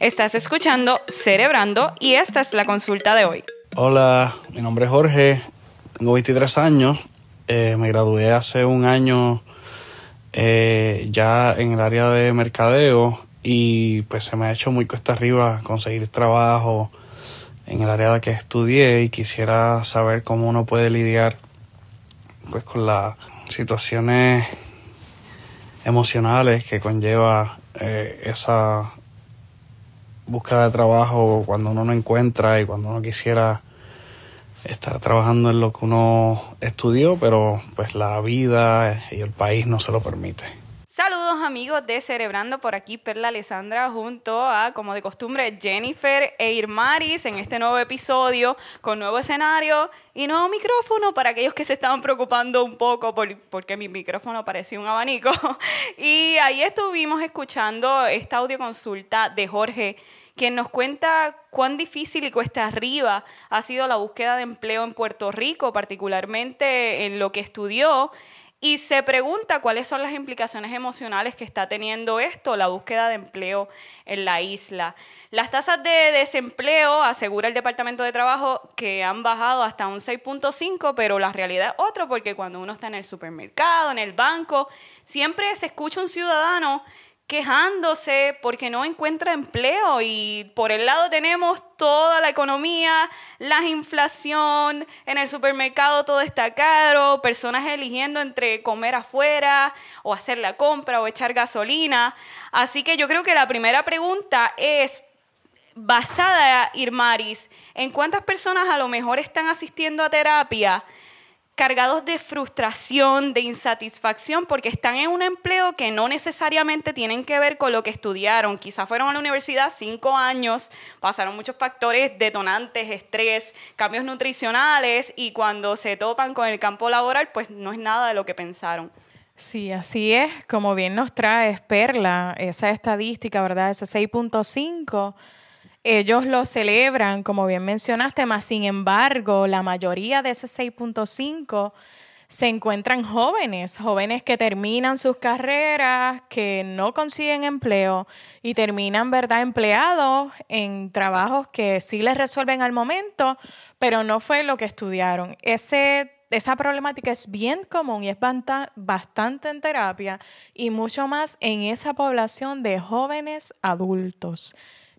Estás escuchando Cerebrando y esta es la consulta de hoy. Hola, mi nombre es Jorge, tengo 23 años, eh, me gradué hace un año eh, ya en el área de mercadeo y pues se me ha hecho muy cuesta arriba conseguir trabajo en el área de que estudié y quisiera saber cómo uno puede lidiar pues con las situaciones emocionales que conlleva eh, esa búsqueda de trabajo cuando uno no encuentra y cuando uno quisiera estar trabajando en lo que uno estudió, pero pues la vida y el país no se lo permite. Saludos amigos de Cerebrando, por aquí Perla Alessandra junto a, como de costumbre, Jennifer e Irmaris en este nuevo episodio con nuevo escenario y nuevo micrófono para aquellos que se estaban preocupando un poco por, porque mi micrófono parecía un abanico. Y ahí estuvimos escuchando esta audioconsulta de Jorge quien nos cuenta cuán difícil y cuesta arriba ha sido la búsqueda de empleo en Puerto Rico, particularmente en lo que estudió, y se pregunta cuáles son las implicaciones emocionales que está teniendo esto, la búsqueda de empleo en la isla. Las tasas de desempleo, asegura el Departamento de Trabajo, que han bajado hasta un 6.5, pero la realidad es otra, porque cuando uno está en el supermercado, en el banco, siempre se escucha un ciudadano quejándose porque no encuentra empleo y por el lado tenemos toda la economía, la inflación, en el supermercado todo está caro, personas eligiendo entre comer afuera o hacer la compra o echar gasolina. Así que yo creo que la primera pregunta es basada, Irmaris, en cuántas personas a lo mejor están asistiendo a terapia cargados de frustración, de insatisfacción, porque están en un empleo que no necesariamente tienen que ver con lo que estudiaron. Quizás fueron a la universidad cinco años, pasaron muchos factores detonantes, estrés, cambios nutricionales, y cuando se topan con el campo laboral, pues no es nada de lo que pensaron. Sí, así es. Como bien nos trae Perla, esa estadística, ¿verdad? Ese 6.5 ellos lo celebran, como bien mencionaste, más sin embargo, la mayoría de ese 6.5 se encuentran jóvenes, jóvenes que terminan sus carreras, que no consiguen empleo y terminan, ¿verdad?, empleados en trabajos que sí les resuelven al momento, pero no fue lo que estudiaron. Ese, esa problemática es bien común y es bastante en terapia y mucho más en esa población de jóvenes adultos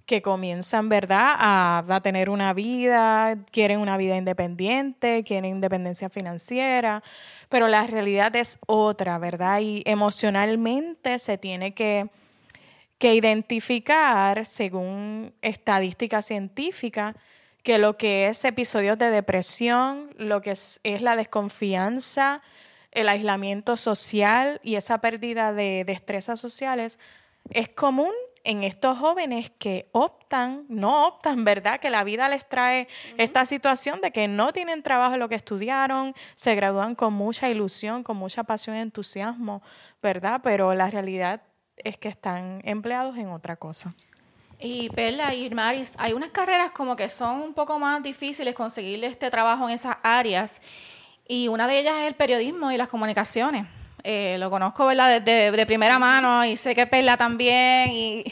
que comienzan, ¿verdad?, a, tener una vida, quieren una vida independiente, quieren independencia financiera, pero la realidad es otra, ¿verdad? Y emocionalmente se tiene que, que identificar, según estadística científica, que lo que es episodios de depresión, lo que es, es la desconfianza, el aislamiento social y esa pérdida de destrezas sociales es común en estos jóvenes que optan, no optan, ¿verdad? Que la vida les trae esta situación de que no tienen trabajo en lo que estudiaron, se gradúan con mucha ilusión, con mucha pasión y entusiasmo, ¿verdad? Pero la realidad es que están empleados en otra cosa. Y Perla y Maris, hay unas carreras como que son un poco más difíciles conseguir este trabajo en esas áreas y una de ellas es el periodismo y las comunicaciones. Eh, lo conozco ¿verdad? De, de, primera mano y sé que Perla también y,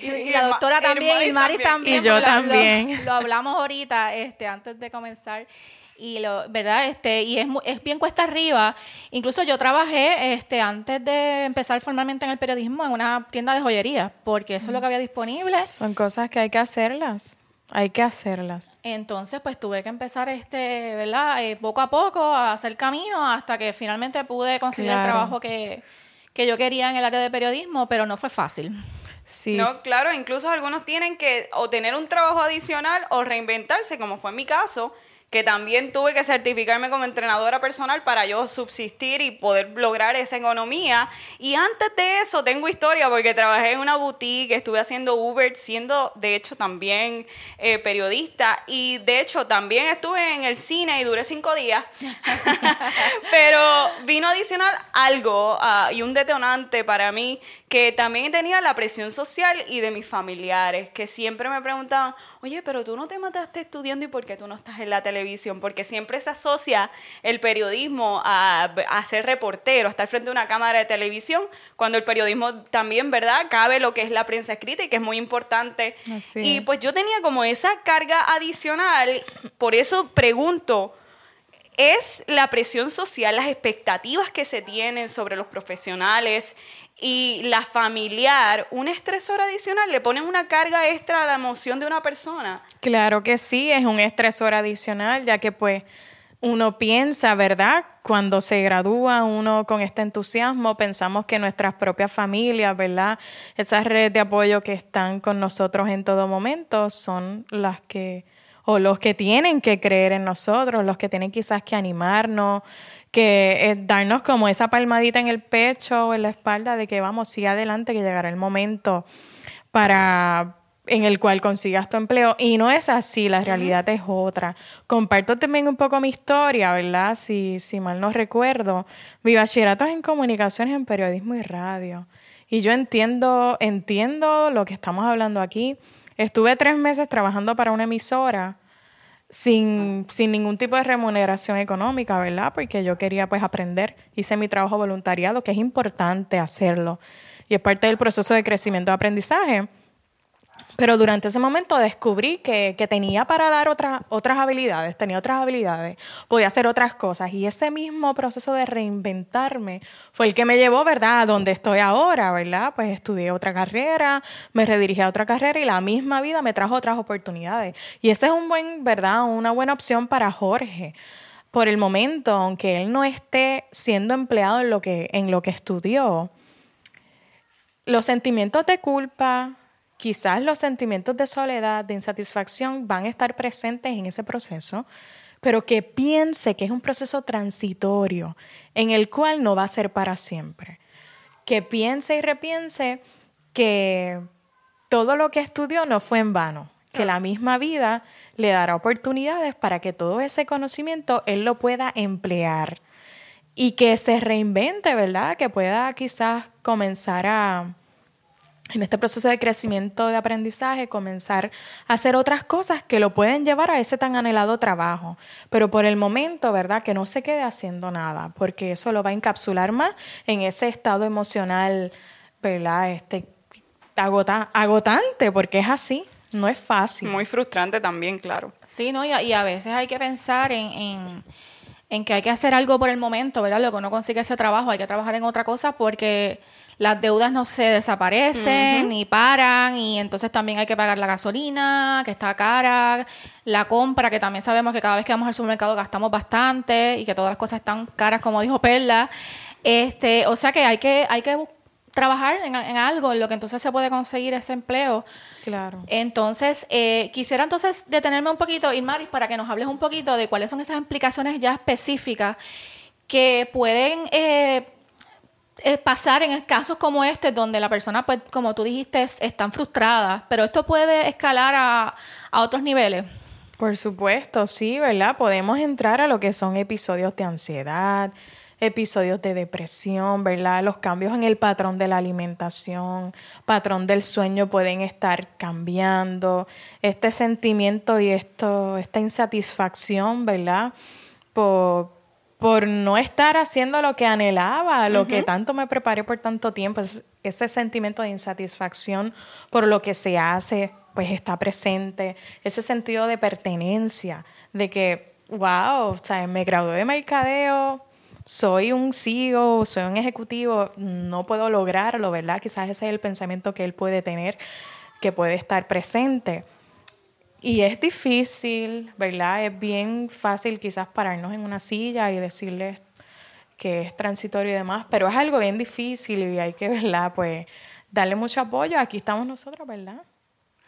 la doctora también y Mari también. Y yo también. Lo, hablamos ahorita este, antes de comenzar y lo, verdad este y es, es bien cuesta arriba incluso yo trabajé este antes de empezar formalmente en el periodismo en una tienda de joyería porque eso es lo que había disponible son cosas que hay que hacerlas hay que hacerlas. Entonces, pues tuve que empezar, este, ¿verdad? Eh, poco a poco a hacer camino hasta que finalmente pude conseguir el trabajo que, que yo quería en el área de periodismo, pero no fue fácil. Sí. No, claro, incluso algunos tienen que o tener un trabajo adicional o reinventarse, como fue mi caso, que también tuve que certificarme como entrenadora personal para yo subsistir y poder lograr esa economía. Y antes de eso tengo historia porque trabajé en una boutique, estuve haciendo Uber, siendo de hecho también eh, periodista y de hecho también estuve en el cine y duré cinco días. Pero vino adicional algo ah, y un detonante para mí que también tenía la presión social y de mis familiares que siempre me preguntaban, oye, pero tú no te mataste estudiando y por qué tú no estás en la televisión porque siempre se asocia el periodismo a, a ser reportero, a estar frente a una cámara de televisión, cuando el periodismo también, ¿verdad? Cabe lo que es la prensa escrita y que es muy importante. Así y es. pues yo tenía como esa carga adicional, por eso pregunto, ¿es la presión social, las expectativas que se tienen sobre los profesionales y la familiar un estresor adicional? ¿Le ponen una carga extra a la emoción de una persona? Claro que sí, es un estresor adicional, ya que pues uno piensa, ¿verdad? Cuando se gradúa uno con este entusiasmo, pensamos que nuestras propias familias, ¿verdad? Esas redes de apoyo que están con nosotros en todo momento son las que, o los que tienen que creer en nosotros, los que tienen quizás que animarnos, que eh, darnos como esa palmadita en el pecho o en la espalda de que vamos, sí adelante, que llegará el momento para en el cual consigas tu empleo y no es así, la realidad es otra. Comparto también un poco mi historia, ¿verdad? Si, si mal no recuerdo, mi bachillerato es en comunicaciones, en periodismo y radio. Y yo entiendo, entiendo lo que estamos hablando aquí. Estuve tres meses trabajando para una emisora sin, sin ningún tipo de remuneración económica, ¿verdad? Porque yo quería pues aprender, hice mi trabajo voluntariado, que es importante hacerlo. Y es parte del proceso de crecimiento de aprendizaje. Pero durante ese momento descubrí que, que tenía para dar otras habilidades, tenía otras habilidades, podía hacer otras cosas. Y ese mismo proceso de reinventarme fue el que me llevó, ¿verdad?, a donde estoy ahora, ¿verdad? Pues estudié otra carrera, me redirigí a otra carrera y la misma vida me trajo otras oportunidades. Y esa es un buen, ¿verdad?, una buena opción para Jorge. Por el momento, aunque él no esté siendo empleado en lo que, en lo que estudió, los sentimientos de culpa, quizás los sentimientos de soledad, de insatisfacción van a estar presentes en ese proceso, pero que piense que es un proceso transitorio en el cual no va a ser para siempre. Que piense y repiense que todo lo que estudió no fue en vano, que la misma vida le dará oportunidades para que todo ese conocimiento él lo pueda emplear y que se reinvente, ¿verdad? Que pueda quizás comenzar a, en este proceso de crecimiento de aprendizaje, comenzar a hacer otras cosas que lo pueden llevar a ese tan anhelado trabajo. Pero por el momento, ¿verdad? Que no se quede haciendo nada, porque eso lo va a encapsular más en ese estado emocional, ¿verdad? Este, agota- agotante, porque es así, no es fácil. Muy frustrante también, claro. Sí, ¿no? Y a, y a veces hay que pensar en, en, en que hay que hacer algo por el momento, ¿verdad? Lo que uno consigue ese trabajo, hay que trabajar en otra cosa porque las deudas no se desaparecen ni paran y entonces también hay que pagar la gasolina, que está cara, la compra, que también sabemos que cada vez que vamos al supermercado gastamos bastante y que todas las cosas están caras, como dijo Perla. Este, o sea que hay que, hay que trabajar en, en algo en lo que entonces se puede conseguir ese empleo. Claro. Entonces, eh, quisiera entonces detenerme un poquito, Irmaris, para que nos hables un poquito de cuáles son esas implicaciones ya específicas que pueden eh, eh, pasar en casos como este, donde la persona, pues, como tú dijiste, es- están frustradas, pero esto puede escalar a, a otros niveles. Por supuesto, sí, ¿verdad? Podemos entrar a lo que son episodios de ansiedad, episodios de depresión, ¿verdad? Los cambios en el patrón de la alimentación, patrón del sueño pueden estar cambiando. Este sentimiento y esto, esta insatisfacción, ¿verdad? Por, por no estar haciendo lo que anhelaba, lo que tanto me preparé por tanto tiempo, es- ese sentimiento de insatisfacción por lo que se hace, pues está presente, ese sentido de pertenencia, de que, wow, o sea, me gradué de mercadeo, soy un CEO, soy un ejecutivo, no puedo lograrlo, ¿verdad? Quizás ese es el pensamiento que él puede tener, que puede estar presente. Y es difícil, ¿verdad? Es bien fácil quizás pararnos en una silla y decirles que es transitorio y demás, pero es algo bien difícil y hay que, ¿verdad? Pues darle mucho apoyo. Aquí estamos nosotros, ¿verdad?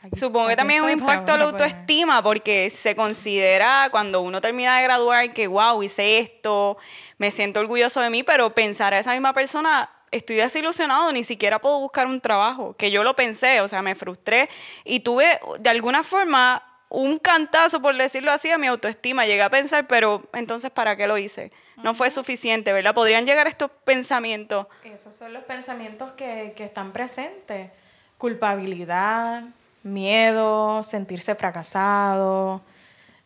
Aquí- Supongo que también es un impacto a la para- autoestima porque se considera cuando uno termina de graduar que, wow, hice esto, me siento orgulloso de mí, pero pensar a esa misma persona, estoy desilusionado, ni siquiera puedo buscar un trabajo, que yo lo pensé, o sea, me frustré y tuve de alguna forma un cantazo, por decirlo así, a mi autoestima. Llegué a pensar, pero entonces, ¿para qué lo hice? No fue suficiente, ¿verdad? Podrían llegar estos pensamientos. Esos son los pensamientos que, que están presentes. Culpabilidad, miedo, sentirse fracasado,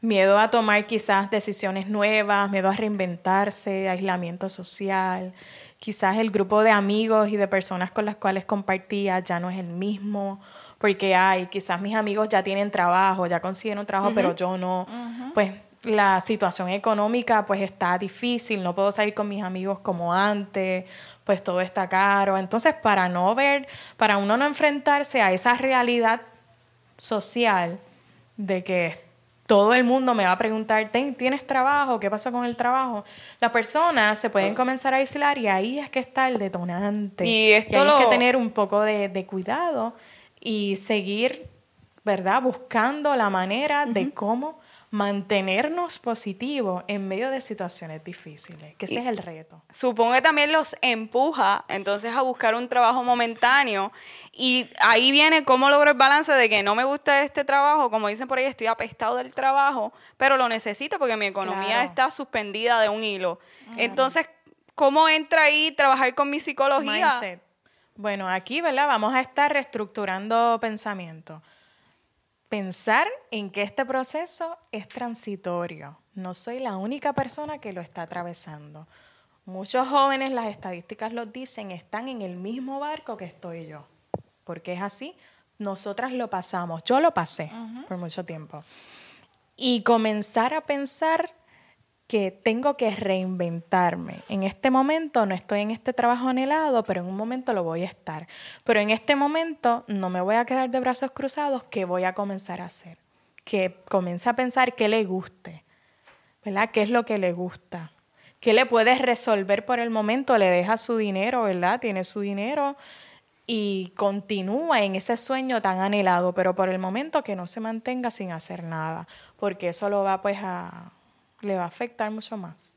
miedo a tomar quizás decisiones nuevas, miedo a reinventarse, aislamiento social. Quizás el grupo de amigos y de personas con las cuales compartía ya no es el mismo, porque hay, quizás mis amigos ya tienen trabajo, ya consiguieron trabajo, pero yo no. Pues la situación económica pues está difícil, no puedo salir con mis amigos como antes, pues todo está caro. Entonces, para no ver, para uno no enfrentarse a esa realidad social de que todo el mundo me va a preguntar, ¿tienes trabajo? ¿Qué pasó con el trabajo? Las personas se pueden comenzar a aislar y ahí es que está el detonante. Y esto hay que tener un poco de, de, cuidado y seguir, ¿verdad? Buscando la manera de cómo mantenernos positivos en medio de situaciones difíciles, que ese es el reto. Supongo que también los empuja entonces a buscar un trabajo momentáneo y ahí viene cómo logro el balance de que no me gusta este trabajo, como dicen por ahí, estoy apestado del trabajo, pero lo necesito porque mi economía está suspendida de un hilo. Entonces, ¿cómo entra ahí trabajar con mi psicología? Bueno, aquí, ¿verdad? Vamos a estar reestructurando pensamiento pensar en que este proceso es transitorio. No soy la única persona que lo está atravesando. Muchos jóvenes, las estadísticas lo dicen, están en el mismo barco que estoy yo. Porque es así, nosotras lo pasamos. Yo lo pasé por mucho tiempo. Y comenzar a pensar que tengo que reinventarme. En este momento no estoy en este trabajo anhelado, pero en un momento lo voy a estar. Pero en este momento no me voy a quedar de brazos cruzados, ¿qué voy a comenzar a hacer? Que comience a pensar qué le guste, ¿verdad? ¿Qué es lo que le gusta? ¿Qué le puedes resolver por el momento? Le deja su dinero, ¿verdad? Tiene su dinero y continúa en ese sueño tan anhelado, pero por el momento que no se mantenga sin hacer nada, porque eso lo va pues a le va a afectar mucho más.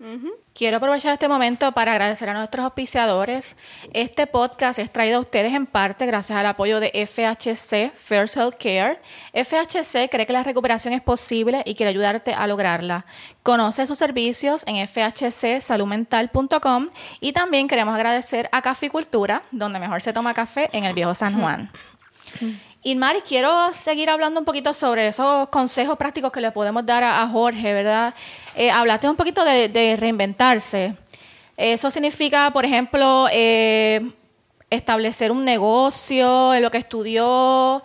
Quiero aprovechar este momento para agradecer a nuestros auspiciadores. Este podcast es traído a ustedes en parte gracias al apoyo de FHC First Health Care. FHC cree que la recuperación es posible y quiere ayudarte a lograrla. Conoce sus servicios en fhcsaludmental.com y también queremos agradecer a Caficultura, donde mejor se toma café en el Viejo San Juan. Mari, quiero seguir hablando un poquito sobre esos consejos prácticos que le podemos dar a, Jorge, ¿verdad? Eh, hablaste un poquito de, reinventarse. Eso significa, por ejemplo, eh, establecer un negocio, en lo que estudió.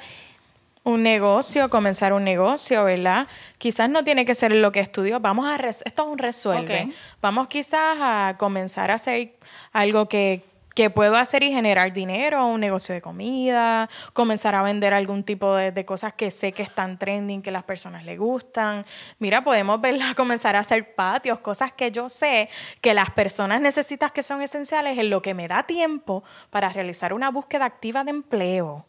Un negocio, comenzar un negocio, ¿verdad? Quizás no tiene que ser lo que estudió. Vamos a esto es un resuelve. Vamos quizás a comenzar a hacer algo que, que puedo hacer y generar dinero, un negocio de comida, comenzar a vender algún tipo de, cosas que sé que están trending, que las personas les gustan. Mira, podemos verla comenzar a hacer patios, cosas que yo sé que las personas necesitan que son esenciales en lo que me da tiempo para realizar una búsqueda activa de empleo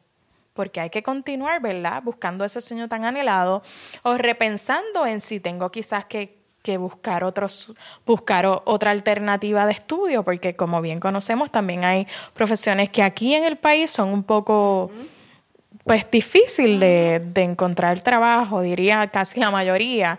porque hay que continuar, ¿verdad? Buscando ese sueño tan anhelado o repensando en si tengo quizás que que buscar otros buscar otra alternativa de estudio porque como bien conocemos también hay profesiones que aquí en el país son un poco pues difícil de, de encontrar trabajo diría casi la mayoría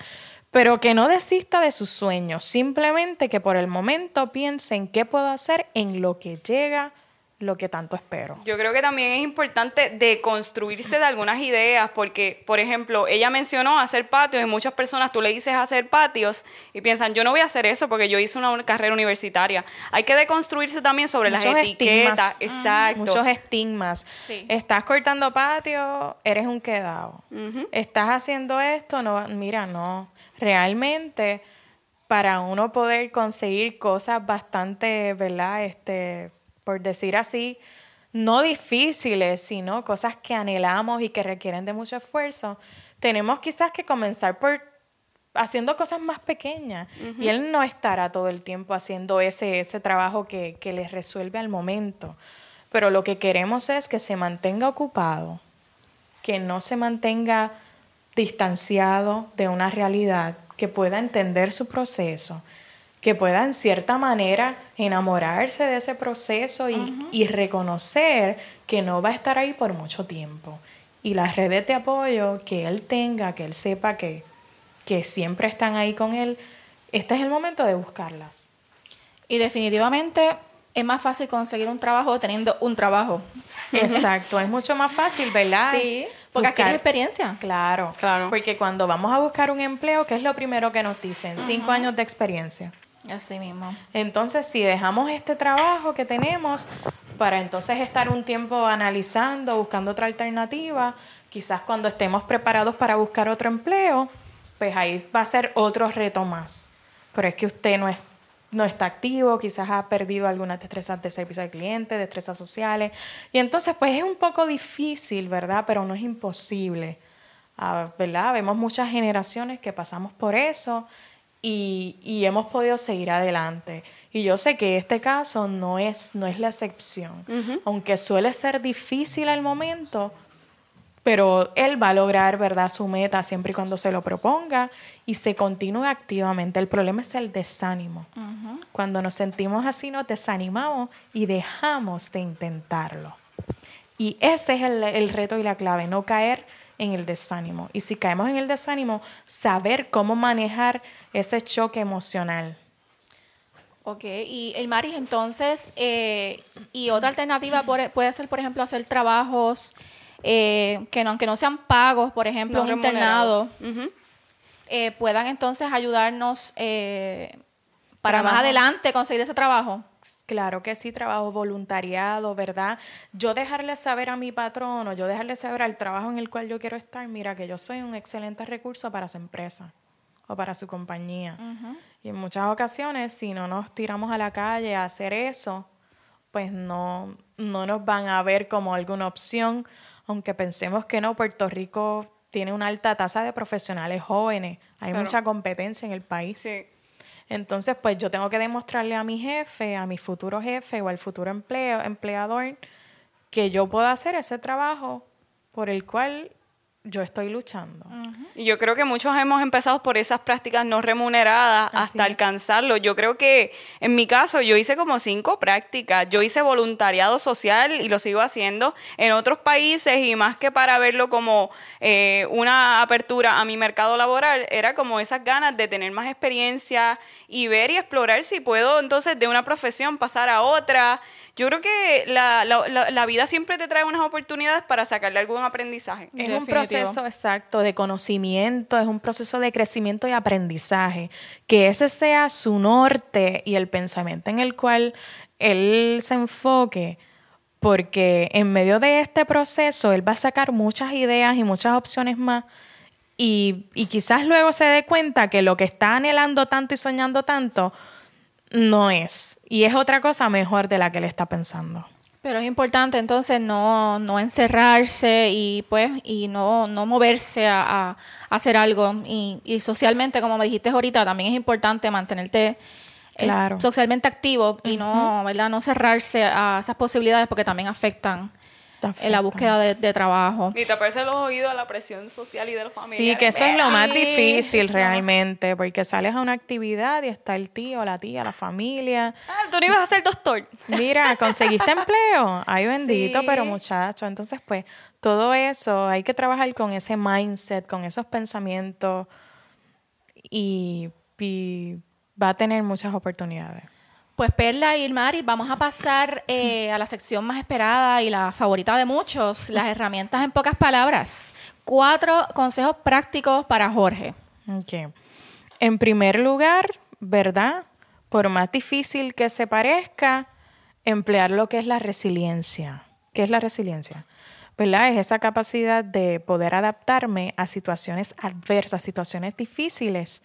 pero que no desista de sus sueños. Simplemente que por el momento piense en qué puedo hacer en lo que llega lo que tanto espero. Yo creo que también es importante deconstruirse de algunas ideas, porque, por ejemplo, ella mencionó hacer patios y muchas personas tú le dices hacer patios y piensan, yo no voy a hacer eso porque yo hice una carrera universitaria. Hay que deconstruirse también sobre las etiquetas. Exacto. Muchos estigmas. Estás cortando patio, eres un quedado. Estás haciendo esto, no, mira, no. Realmente, para uno poder conseguir cosas bastante, ¿verdad? Este por decir así, no difíciles, sino cosas que anhelamos y que requieren de mucho esfuerzo, tenemos quizás que comenzar por haciendo cosas más pequeñas. Y él no estará todo el tiempo haciendo ese, ese trabajo que, que les resuelve al momento. Pero lo que queremos es que se mantenga ocupado, que no se mantenga distanciado de una realidad, que pueda entender su proceso que pueda en cierta manera enamorarse de ese proceso y, reconocer que no va a estar ahí por mucho tiempo. Y las redes de apoyo que él tenga, que él sepa que, que siempre están ahí con él, este es el momento de buscarlas. Y definitivamente es más fácil conseguir un trabajo teniendo un trabajo. Exacto, es mucho más fácil, ¿verdad? Sí. Porque aquí buscar- hay experiencia. Claro, Claro. Porque cuando vamos a buscar un empleo, ¿qué es lo primero que nos dicen? Cinco años de experiencia. Así mismo. Entonces, si dejamos este trabajo que tenemos para entonces estar un tiempo analizando, buscando otra alternativa, quizás cuando estemos preparados para buscar otro empleo, pues ahí va a ser otro reto más. Pero es que usted no, es, no está activo, quizás ha perdido algunas destrezas de servicio al cliente, destrezas sociales. Y entonces, pues es un poco difícil, ¿verdad? Pero no es imposible. Ah, ¿verdad? Vemos muchas generaciones que pasamos por eso y, y hemos podido seguir adelante. Y yo sé que este caso no es, no es la excepción, aunque suele ser difícil al momento, pero él va a lograr, ¿verdad?, su meta siempre y cuando se lo proponga y se continúe activamente. El problema es el desánimo. Cuando nos sentimos así, nos desanimamos y dejamos de intentarlo. Y ese es el, el reto y la clave, no caer en el desánimo. Y si caemos en el desánimo, saber cómo manejar ese choque emocional. Ok, y el Maris entonces, eh, y otra alternativa por- puede ser, por ejemplo, hacer trabajos eh, que no, aunque no sean pagos, por ejemplo, No un internado, eh, puedan entonces ayudarnos eh, para más adelante conseguir ese trabajo. Claro que sí, trabajo voluntariado, ¿verdad? Yo dejarle saber a mi patrón o yo dejarle saber al trabajo en el cual yo quiero estar, mira que yo soy un excelente recurso para su empresa o para su compañía. Y en muchas ocasiones, si no nos tiramos a la calle a hacer eso, pues no, no nos van a ver como alguna opción, aunque pensemos que no, Puerto Rico tiene una alta tasa de profesionales jóvenes, hay Claro. mucha competencia en el país. Sí. Entonces, pues yo tengo que demostrarle a mi jefe, a mi futuro jefe o al futuro empleo, empleador que yo puedo hacer ese trabajo por el cual yo estoy luchando. Y yo creo que muchos hemos empezado por esas prácticas no remuneradas Así hasta es. alcanzarlo. Yo creo que en mi caso yo hice como cinco prácticas. Yo hice voluntariado social y lo sigo haciendo en otros países y más que para verlo como eh, una apertura a mi mercado laboral, era como esas ganas de tener más experiencia y ver y explorar si puedo entonces de una profesión pasar a otra. Yo creo que la, la- la- la vida siempre te trae unas oportunidades para sacarle algún aprendizaje. Es un proceso exacto de conocimiento, es un proceso de crecimiento y aprendizaje. Que ese sea su norte y el pensamiento en el cual él se enfoque, porque en medio de este proceso él va a sacar muchas ideas y muchas opciones más. Y, y quizás luego se dé cuenta que lo que está anhelando tanto y soñando tanto no es. Y es otra cosa mejor de la que él está pensando. Pero es importante entonces no, no encerrarse y pues y no, no moverse a, hacer algo. Y, y socialmente, como me dijiste ahorita, también es importante mantenerte eh, Claro. socialmente activo y no, ¿verdad? no cerrarse a esas posibilidades porque también afectan en la búsqueda de, de trabajo. Ni taparse los oídos a la presión social y de los familiares. Sí, que eso es lo más difícil realmente, porque sales a una actividad y está el tío, la tía, la familia. Ah, tú no ibas a ser doctor. Mira, conseguiste empleo. Ay, bendito, Sí. pero muchacho. Entonces, pues, todo eso, hay que trabajar con ese mindset, con esos pensamientos y, y va a tener muchas oportunidades. Pues Perla y Mari, vamos a pasar eh, a la sección más esperada y la favorita de muchos, las herramientas en pocas palabras. Cuatro consejos prácticos para Jorge. Ok. En primer lugar, ¿verdad? Por más difícil que se parezca, emplear lo que es la resiliencia. ¿Qué es la resiliencia? ¿Verdad? Es esa capacidad de poder adaptarme a situaciones adversas, situaciones difíciles,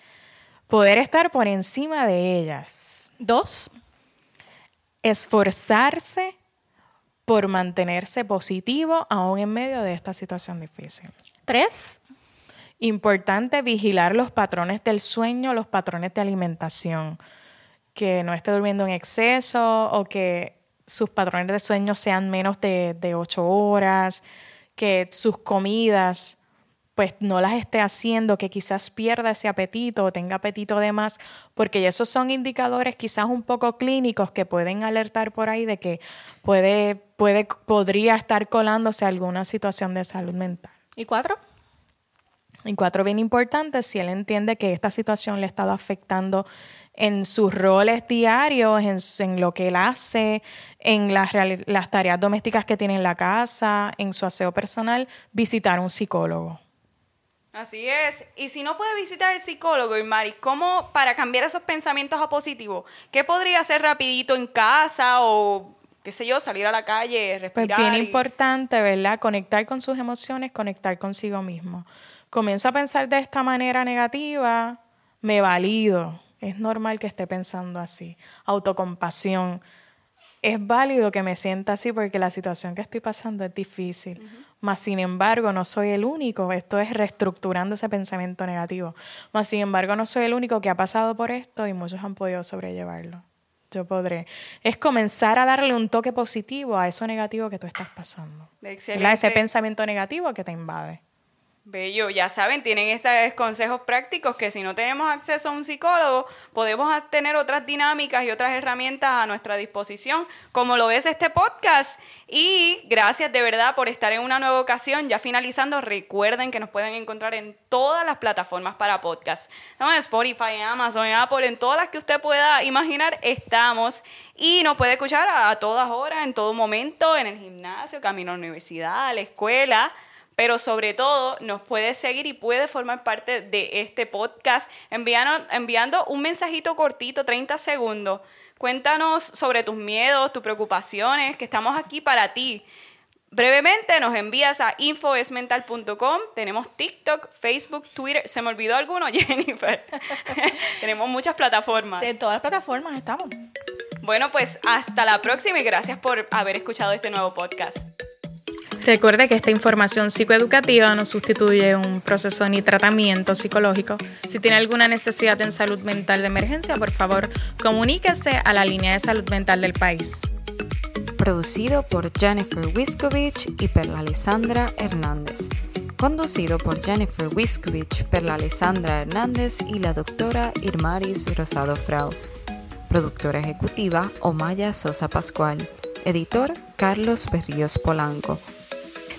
poder estar por encima de ellas, Dos, esforzarse por mantenerse positivo aún en medio de esta situación difícil. tres, Importante vigilar los patrones del sueño, los patrones de alimentación. Que no esté durmiendo en exceso o que sus patrones de sueño sean menos de, de ocho horas, que sus comidas pues no las esté haciendo, que quizás pierda ese apetito o tenga apetito de más, porque esos son indicadores quizás un poco clínicos que pueden alertar por ahí de que puede, puede, podría estar colándose alguna situación de salud mental. y cuatro. Y cuatro, bien importante, si él entiende que esta situación le ha estado afectando en sus roles diarios, en, en lo que él hace, en las, las tareas domésticas que tiene en la casa, en su aseo personal, visitar un psicólogo. Así es. Y si no puede visitar el psicólogo, Mari, ¿cómo para cambiar esos pensamientos a positivo? ¿Qué podría hacer rapidito en casa o qué sé yo, salir a la calle, Pues respirar? bien y- importante, ¿verdad? Conectar con sus emociones, conectar consigo mismo. Comienzo a pensar de esta manera negativa, me valido. Es normal que esté pensando así. Autocompasión. Es válido que me sienta así porque la situación que estoy pasando es difícil. Mas, sin embargo, no soy el único. Esto es reestructurando ese pensamiento negativo. Mas, sin embargo, no soy el único que ha pasado por esto y muchos han podido sobrellevarlo. Yo podré. Es comenzar a darle un toque positivo a eso negativo que tú estás pasando. ¿verdad? Ese Excelente. pensamiento negativo que te invade. Bello, ya saben, tienen esos consejos prácticos que si no tenemos acceso a un psicólogo, podemos tener otras dinámicas y otras herramientas a nuestra disposición, como lo es este podcast. Y gracias de verdad por estar en una nueva ocasión. Ya finalizando, recuerden que nos pueden encontrar en todas las plataformas para podcast. En Spotify, Amazon, Apple, en todas las que usted pueda imaginar, estamos. Y nos puede escuchar a todas horas, en todo momento, en el gimnasio, camino a la universidad, a la escuela pero sobre todo nos puedes seguir y puedes formar parte de este podcast enviando, enviando un mensajito cortito, 30 segundos. Cuéntanos sobre tus miedos, tus preocupaciones, que estamos aquí para ti. Brevemente nos envías a infoesmental.com. Tenemos TikTok, Facebook, Twitter. ¿Se me olvidó alguno, Jennifer? Tenemos muchas plataformas. En todas las plataformas estamos. Bueno, pues hasta la próxima y gracias por haber escuchado este nuevo podcast. Recuerde que esta información psicoeducativa no sustituye un proceso ni tratamiento psicológico. Si tiene alguna necesidad en salud mental de emergencia, por favor, comuníquese a la línea de salud mental del país. Producido por Jennifer Wiskovich y Perla Alessandra Hernández. Conducido por Jennifer Wiskovich, Perla Alessandra Hernández y la doctora Irmaris Rosado Frau. Productora ejecutiva Omaya Sosa Pascual. Editor Carlos Berríos Polanco.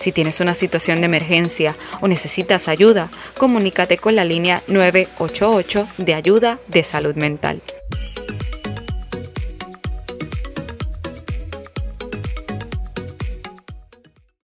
Si tienes una situación de emergencia o necesitas ayuda, comunícate con la línea 988 de ayuda de salud mental.